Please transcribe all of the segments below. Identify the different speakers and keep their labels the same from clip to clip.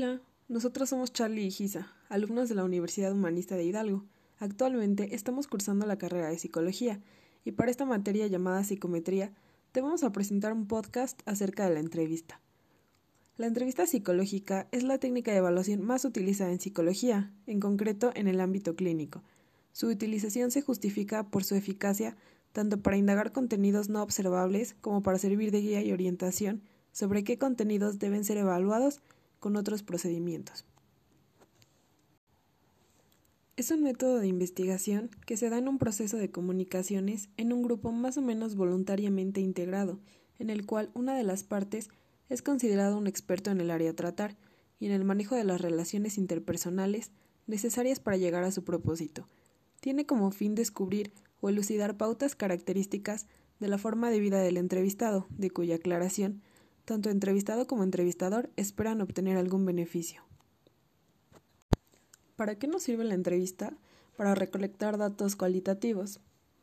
Speaker 1: Hola, nosotros somos Charlie y Gisa, alumnos de la Universidad Humanista de Hidalgo. Actualmente estamos cursando la carrera de Psicología y para esta materia llamada Psicometría te vamos a presentar un podcast acerca de la entrevista. La entrevista psicológica es la técnica de evaluación más utilizada en psicología, en concreto en el ámbito clínico. Su utilización se justifica por su eficacia tanto para indagar contenidos no observables como para servir de guía y orientación sobre qué contenidos deben ser evaluados con otros procedimientos. Es un método de investigación que se da en un proceso de comunicaciones en un grupo más o menos voluntariamente integrado, en el cual una de las partes es considerado un experto en el área a tratar y en el manejo de las relaciones interpersonales necesarias para llegar a su propósito. Tiene como fin descubrir o elucidar pautas características de la forma de vida del entrevistado, de cuya aclaración tanto entrevistado como entrevistador esperan obtener algún beneficio. ¿Para qué nos sirve la entrevista? Para recolectar datos cualitativos,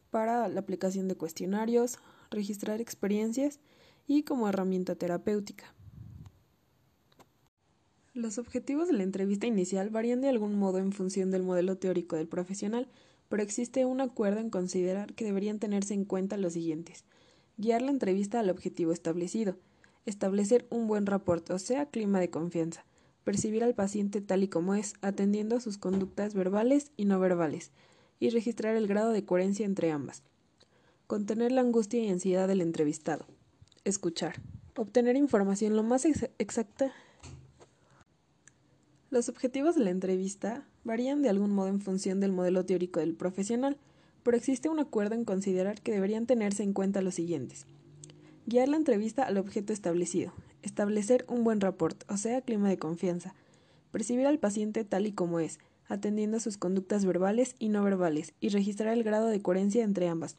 Speaker 1: para la aplicación de cuestionarios, registrar experiencias y como herramienta terapéutica. Los objetivos de la entrevista inicial varían de algún modo en función del modelo teórico del profesional, pero existe un acuerdo en considerar que deberían tenerse en cuenta los siguientes. Guiar la entrevista al objetivo establecido, establecer un buen rapport, o sea, clima de confianza, percibir al paciente tal y como es, atendiendo a sus conductas verbales y no verbales, y registrar el grado de coherencia entre ambas. Contener la angustia y ansiedad del entrevistado. Escuchar. Obtener información lo más exacta. Los objetivos de la entrevista varían de algún modo en función del modelo teórico del profesional, pero existe un acuerdo en considerar que deberían tenerse en cuenta los siguientes. Guiar la entrevista al objeto establecido. Establecer un buen rapport, o sea, clima de confianza. Percibir al paciente tal y como es, atendiendo a sus conductas verbales y no verbales, y registrar el grado de coherencia entre ambas.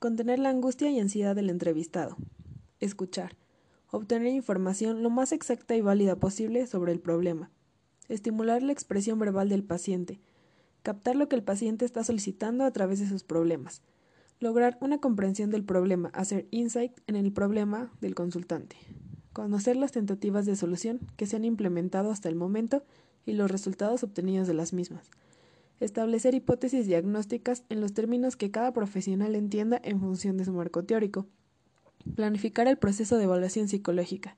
Speaker 1: Contener la angustia y ansiedad del entrevistado. Escuchar. Obtener información lo más exacta y válida posible sobre el problema. Estimular la expresión verbal del paciente. Captar lo que el paciente está solicitando a través de sus problemas Lograr una comprensión del problema, hacer insight en el problema del consultante. Conocer las tentativas de solución que se han implementado hasta el momento y los resultados obtenidos de las mismas. Establecer hipótesis diagnósticas en los términos que cada profesional entienda en función de su marco teórico. Planificar el proceso de evaluación psicológica.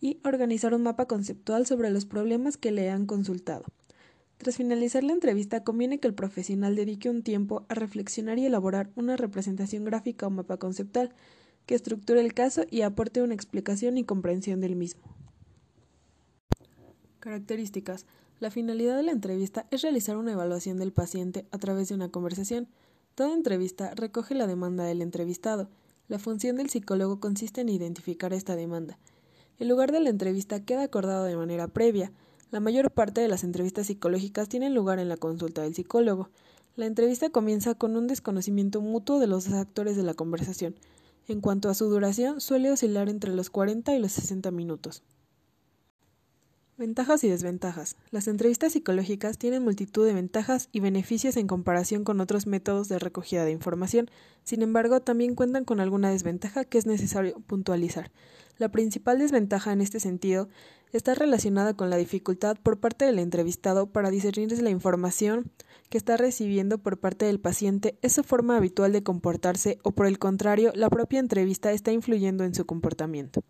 Speaker 1: Y organizar un mapa conceptual sobre los problemas que le han consultado. Tras finalizar la entrevista, conviene que el profesional dedique un tiempo a reflexionar y elaborar una representación gráfica o mapa conceptual que estructure el caso y aporte una explicación y comprensión del mismo. Características. La finalidad de la entrevista es realizar una evaluación del paciente a través de una conversación. Toda entrevista recoge la demanda del entrevistado. La función del psicólogo consiste en identificar esta demanda. El lugar de la entrevista queda acordado de manera previa. La mayor parte de las entrevistas psicológicas tienen lugar en la consulta del psicólogo. La entrevista comienza con un desconocimiento mutuo de los actores de la conversación. En cuanto a su duración, suele oscilar entre los 40 y los 60 minutos. Ventajas y desventajas. Las entrevistas psicológicas tienen multitud de ventajas y beneficios en comparación con otros métodos de recogida de información. Sin embargo, también cuentan con alguna desventaja que es necesario puntualizar. La principal desventaja en este sentido está relacionada con la dificultad por parte del entrevistado para discernir si la información que está recibiendo por parte del paciente es su forma habitual de comportarse o por el contrario, la propia entrevista está influyendo en su comportamiento.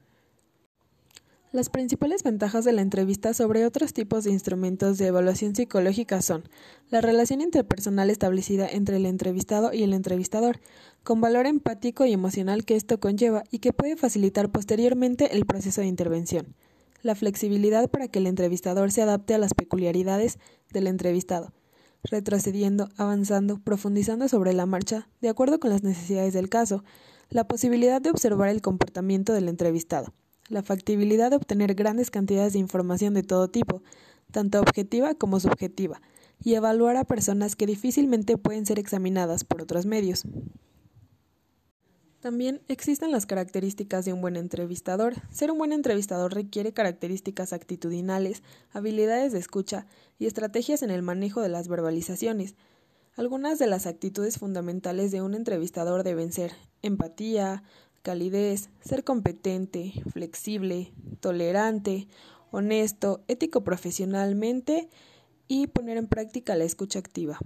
Speaker 1: Las principales ventajas de la entrevista sobre otros tipos de instrumentos de evaluación psicológica son la relación interpersonal establecida entre el entrevistado y el entrevistador, con valor empático y emocional que esto conlleva y que puede facilitar posteriormente el proceso de intervención, la flexibilidad para que el entrevistador se adapte a las peculiaridades del entrevistado, retrocediendo, avanzando, profundizando sobre la marcha, de acuerdo con las necesidades del caso, la posibilidad de observar el comportamiento del entrevistado la factibilidad de obtener grandes cantidades de información de todo tipo, tanto objetiva como subjetiva, y evaluar a personas que difícilmente pueden ser examinadas por otros medios. También existen las características de un buen entrevistador. Ser un buen entrevistador requiere características actitudinales, habilidades de escucha y estrategias en el manejo de las verbalizaciones. Algunas de las actitudes fundamentales de un entrevistador deben ser empatía, calidez, ser competente, flexible, tolerante, honesto, ético profesionalmente y poner en práctica la escucha activa.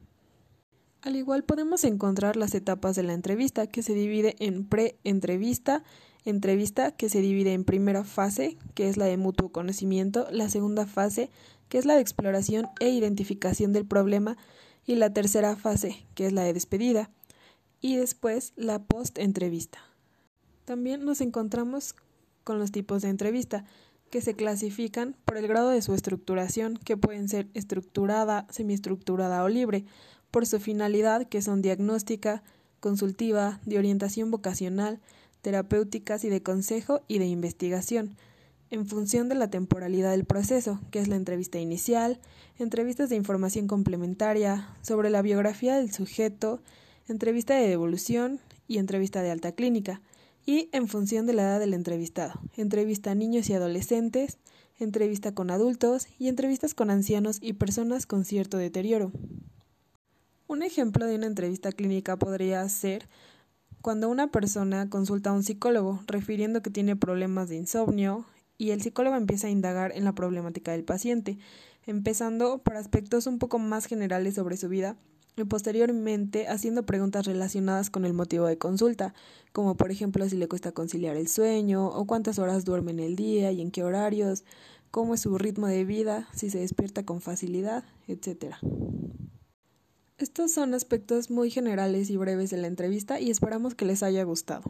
Speaker 1: Al igual podemos encontrar las etapas de la entrevista, que se divide en pre-entrevista, entrevista que se divide en primera fase, que es la de mutuo conocimiento, la segunda fase, que es la de exploración e identificación del problema, y la tercera fase, que es la de despedida, y después la post-entrevista. También nos encontramos con los tipos de entrevista, que se clasifican por el grado de su estructuración, que pueden ser estructurada, semiestructurada o libre, por su finalidad, que son diagnóstica, consultiva, de orientación vocacional, terapéuticas y de consejo y de investigación, en función de la temporalidad del proceso, que es la entrevista inicial, entrevistas de información complementaria, sobre la biografía del sujeto, entrevista de devolución y entrevista de alta clínica, y en función de la edad del entrevistado, entrevista a niños y adolescentes, entrevista con adultos y entrevistas con ancianos y personas con cierto deterioro. Un ejemplo de una entrevista clínica podría ser cuando una persona consulta a un psicólogo refiriendo que tiene problemas de insomnio y el psicólogo empieza a indagar en la problemática del paciente, empezando por aspectos un poco más generales sobre su vida y posteriormente haciendo preguntas relacionadas con el motivo de consulta, como por ejemplo si le cuesta conciliar el sueño o cuántas horas duerme en el día y en qué horarios, cómo es su ritmo de vida, si se despierta con facilidad, etcétera. Estos son aspectos muy generales y breves de la entrevista y esperamos que les haya gustado.